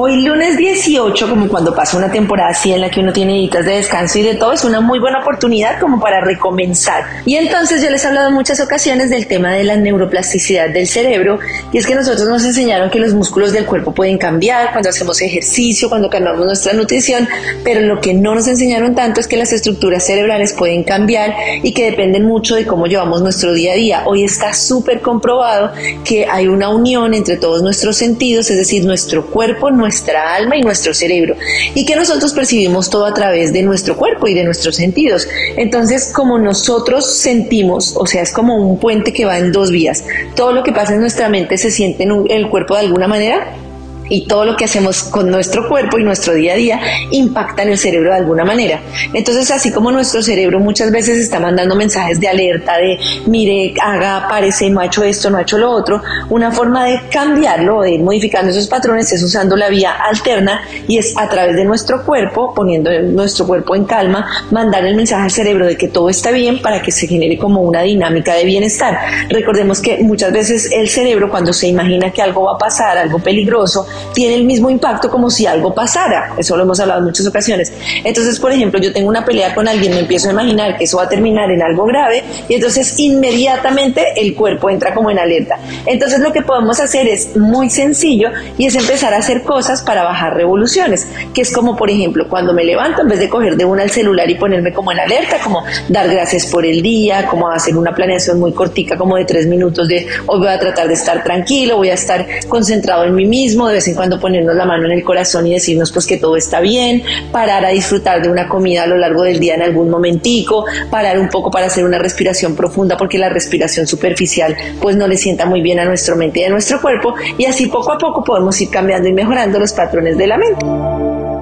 Hoy lunes 18, como cuando pasa una temporada así en la que uno tiene días de descanso y de todo, es una muy buena oportunidad como para recomenzar. Y entonces yo les he hablado en muchas ocasiones del tema de la neuroplasticidad del cerebro y es que nosotros nos enseñaron que los músculos del cuerpo pueden cambiar cuando hacemos ejercicio, cuando cambiamos nuestra nutrición, pero lo que no nos enseñaron tanto es que las estructuras cerebrales pueden cambiar y que dependen mucho de cómo llevamos nuestro día a día. Hoy está súper comprobado que hay una unión entre todos nuestros sentidos, es decir, nuestro cuerpo, nuestra alma y nuestro cerebro y que nosotros percibimos todo a través de nuestro cuerpo y de nuestros sentidos. Entonces, como nosotros sentimos, o sea, es como un puente que va en dos vías, todo lo que pasa en nuestra mente se siente en el cuerpo de alguna manera y todo lo que hacemos con nuestro cuerpo y nuestro día a día impacta en el cerebro de alguna manera. Entonces, así como nuestro cerebro muchas veces está mandando mensajes de alerta de, mire, haga, parece, no ha hecho esto, no ha hecho lo otro, una forma de cambiarlo, de ir modificando esos patrones es usando la vía alterna y es a través de nuestro cuerpo, poniendo nuestro cuerpo en calma, mandar el mensaje al cerebro de que todo está bien para que se genere como una dinámica de bienestar. Recordemos que muchas veces el cerebro cuando se imagina que algo va a pasar, algo peligroso, tiene el mismo impacto como si algo pasara. Eso lo hemos hablado en muchas ocasiones. Entonces, por ejemplo, yo tengo una pelea con alguien, me empiezo a imaginar que eso va a terminar en algo grave y entonces inmediatamente el cuerpo entra como en alerta. Entonces, lo que podemos hacer es muy sencillo y es empezar a hacer cosas para bajar revoluciones, que es como, por ejemplo, cuando me levanto, en vez de coger de una el celular y ponerme como en alerta, como dar gracias por el día, como hacer una planeación muy cortica, como de tres minutos de hoy voy a tratar de estar tranquilo, voy a estar concentrado en mí mismo, de cuando ponernos la mano en el corazón y decirnos pues que todo está bien, parar a disfrutar de una comida a lo largo del día en algún momentico, parar un poco para hacer una respiración profunda porque la respiración superficial pues no le sienta muy bien a nuestra mente y a nuestro cuerpo y así poco a poco podemos ir cambiando y mejorando los patrones de la mente.